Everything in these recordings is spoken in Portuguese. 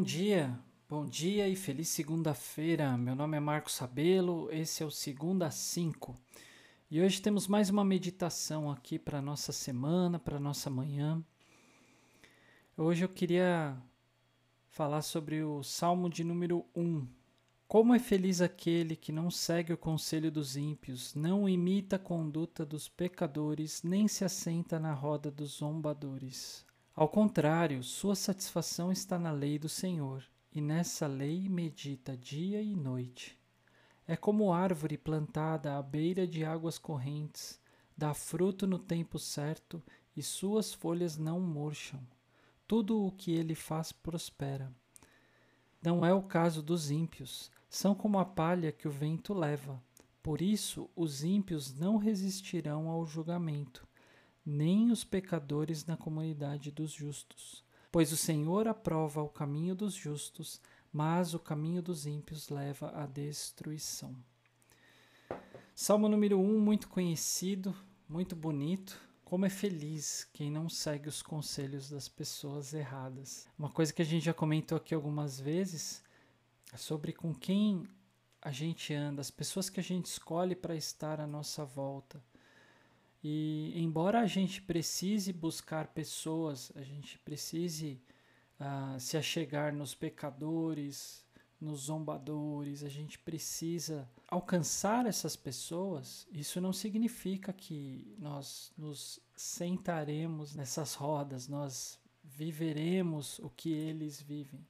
Bom dia, bom dia e feliz segunda-feira. Meu nome é Marcos Sabelo, esse é o Segunda 5. E hoje temos mais uma meditação aqui para nossa semana, para nossa manhã. Hoje eu queria falar sobre o Salmo de número 1. Como é feliz aquele que não segue o conselho dos ímpios, não imita a conduta dos pecadores, nem se assenta na roda dos zombadores. Ao contrário, sua satisfação está na lei do Senhor, e nessa lei medita dia e noite. É como árvore plantada à beira de águas correntes, dá fruto no tempo certo e suas folhas não murcham. Tudo o que ele faz prospera. Não é o caso dos ímpios, são como a palha que o vento leva. Por isso, os ímpios não resistirão ao julgamento nem os pecadores na comunidade dos justos. Pois o Senhor aprova o caminho dos justos, mas o caminho dos ímpios leva à destruição. Salmo número 1, um, muito conhecido, muito bonito. Como é feliz quem não segue os conselhos das pessoas erradas. Uma coisa que a gente já comentou aqui algumas vezes é sobre com quem a gente anda, as pessoas que a gente escolhe para estar à nossa volta. E embora a gente precise buscar pessoas, a gente precise uh, se achegar nos pecadores, nos zombadores, a gente precisa alcançar essas pessoas, isso não significa que nós nos sentaremos nessas rodas, nós viveremos o que eles vivem.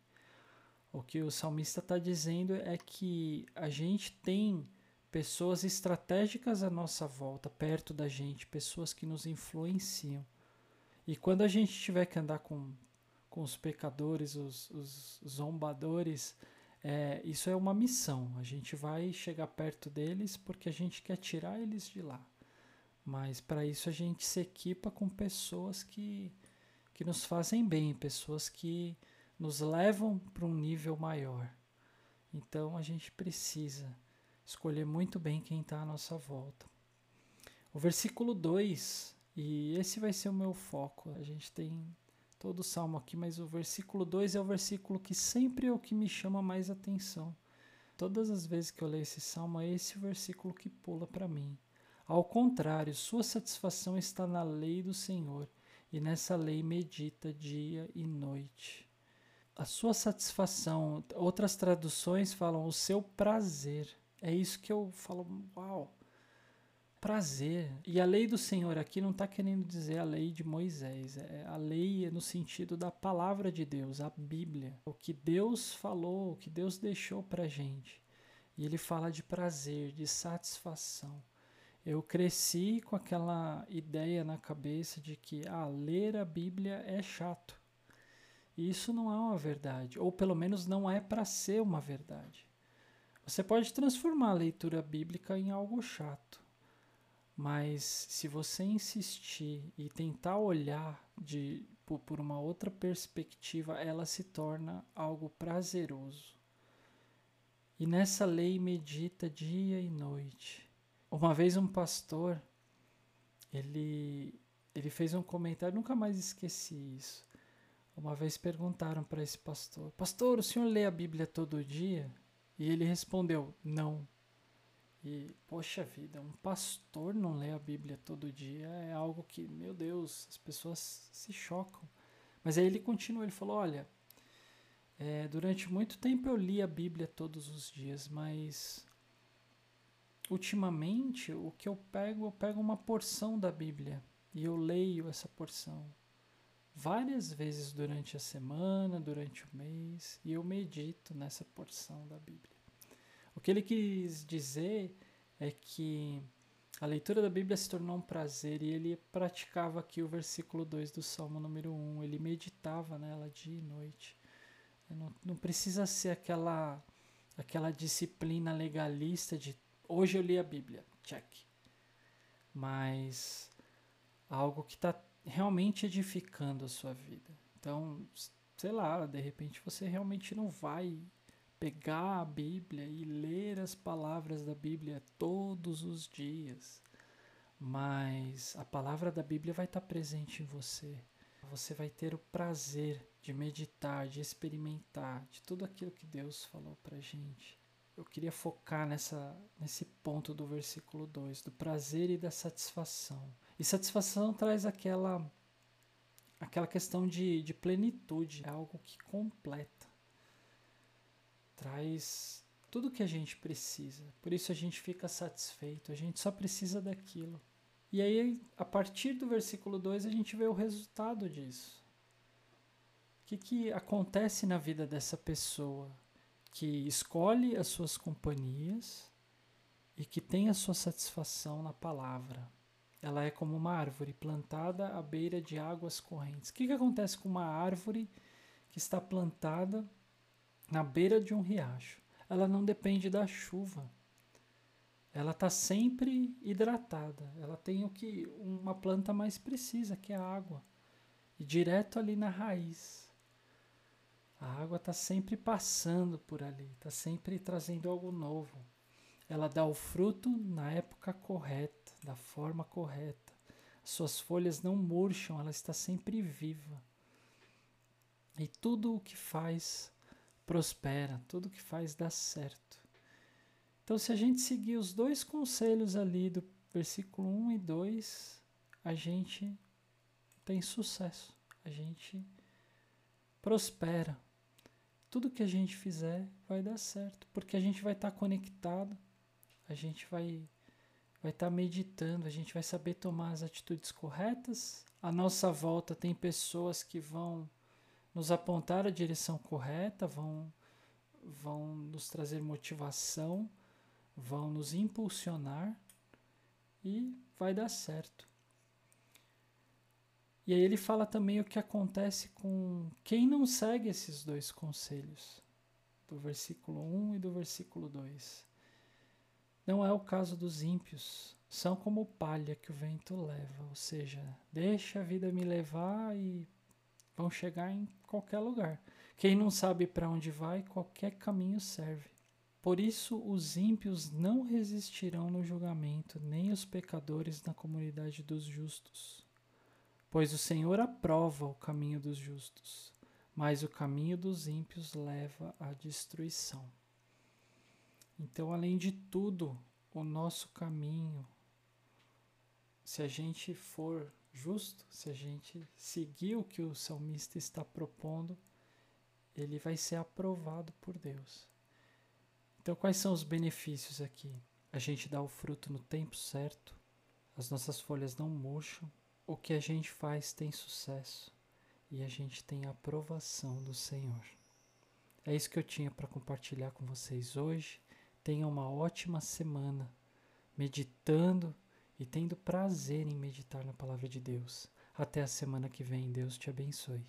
O que o salmista está dizendo é que a gente tem pessoas estratégicas à nossa volta, perto da gente, pessoas que nos influenciam. E quando a gente tiver que andar com, com os pecadores, os, os zombadores, é, isso é uma missão. A gente vai chegar perto deles porque a gente quer tirar eles de lá. Mas para isso a gente se equipa com pessoas que, que nos fazem bem, pessoas que nos levam para um nível maior. Então a gente precisa escolher muito bem quem está à nossa volta. O versículo 2, e esse vai ser o meu foco. A gente tem todo o salmo aqui, mas o versículo 2 é o versículo que sempre é o que me chama mais atenção. Todas as vezes que eu leio esse salmo, é esse o versículo que pula para mim. Ao contrário, sua satisfação está na lei do Senhor, e nessa lei medita dia e noite. A sua satisfação, outras traduções falam o seu prazer. É isso que eu falo, uau, prazer. E a lei do Senhor aqui não está querendo dizer a lei de Moisés, é a lei é no sentido da palavra de Deus, a Bíblia, o que Deus falou, o que Deus deixou para gente. E ele fala de prazer, de satisfação. Eu cresci com aquela ideia na cabeça de que ah, ler a Bíblia é chato. E isso não é uma verdade, ou pelo menos não é para ser uma verdade. Você pode transformar a leitura bíblica em algo chato, mas se você insistir e tentar olhar de, por, uma outra perspectiva, ela se torna algo prazeroso. E nessa lei medita dia e noite. Uma vez um pastor, ele, ele fez um comentário, nunca mais esqueci isso. Uma vez perguntaram para esse pastor: Pastor, o senhor lê a Bíblia todo dia? E ele respondeu: Não. E, poxa vida, um pastor não lê a Bíblia todo dia é algo que, meu Deus, as pessoas se chocam. Mas aí ele continua, ele falou: Olha, é, durante muito tempo eu li a Bíblia todos os dias, mas ultimamente o que eu pego, eu pego uma porção da Bíblia e eu leio essa porção várias vezes durante a semana, durante o mês, e eu medito nessa porção da Bíblia. O que ele quis dizer é que a leitura da Bíblia se tornou um prazer e ele praticava aqui o versículo 2 do Salmo número 1, ele meditava nela dia e noite. Não, não precisa ser aquela aquela disciplina legalista de hoje eu li a Bíblia, check. Mas algo que está realmente edificando a sua vida. Então, sei lá, de repente você realmente não vai pegar a Bíblia e ler as palavras da Bíblia todos os dias, mas a palavra da Bíblia vai estar presente em você. você vai ter o prazer de meditar, de experimentar, de tudo aquilo que Deus falou pra gente. Eu queria focar nessa, nesse ponto do versículo 2, do prazer e da satisfação. E satisfação traz aquela aquela questão de, de plenitude, é algo que completa. Traz tudo que a gente precisa. Por isso a gente fica satisfeito, a gente só precisa daquilo. E aí, a partir do versículo 2, a gente vê o resultado disso. O que, que acontece na vida dessa pessoa que escolhe as suas companhias e que tem a sua satisfação na palavra? Ela é como uma árvore plantada à beira de águas correntes. O que, que acontece com uma árvore que está plantada na beira de um riacho? Ela não depende da chuva ela está sempre hidratada. Ela tem o que uma planta mais precisa, que é a água. E direto ali na raiz. A água está sempre passando por ali, está sempre trazendo algo novo. Ela dá o fruto na época correta, da forma correta. suas folhas não murcham, ela está sempre viva. E tudo o que faz prospera, tudo que faz dá certo. Então, se a gente seguir os dois conselhos ali do versículo 1 e 2, a gente tem sucesso, a gente prospera. Tudo que a gente fizer vai dar certo, porque a gente vai estar tá conectado, a gente vai vai estar tá meditando, a gente vai saber tomar as atitudes corretas. À nossa volta tem pessoas que vão nos apontar a direção correta, vão vão nos trazer motivação vão nos impulsionar e vai dar certo. E aí ele fala também o que acontece com quem não segue esses dois conselhos, do versículo 1 e do versículo 2. Não é o caso dos ímpios, são como palha que o vento leva, ou seja, deixa a vida me levar e vão chegar em qualquer lugar. Quem não sabe para onde vai, qualquer caminho serve. Por isso os ímpios não resistirão no julgamento, nem os pecadores na comunidade dos justos. Pois o Senhor aprova o caminho dos justos, mas o caminho dos ímpios leva à destruição. Então, além de tudo, o nosso caminho, se a gente for justo, se a gente seguir o que o salmista está propondo, ele vai ser aprovado por Deus. Então, quais são os benefícios aqui? A gente dá o fruto no tempo certo, as nossas folhas não murcham, o que a gente faz tem sucesso e a gente tem a aprovação do Senhor. É isso que eu tinha para compartilhar com vocês hoje. Tenham uma ótima semana meditando e tendo prazer em meditar na palavra de Deus. Até a semana que vem. Deus te abençoe.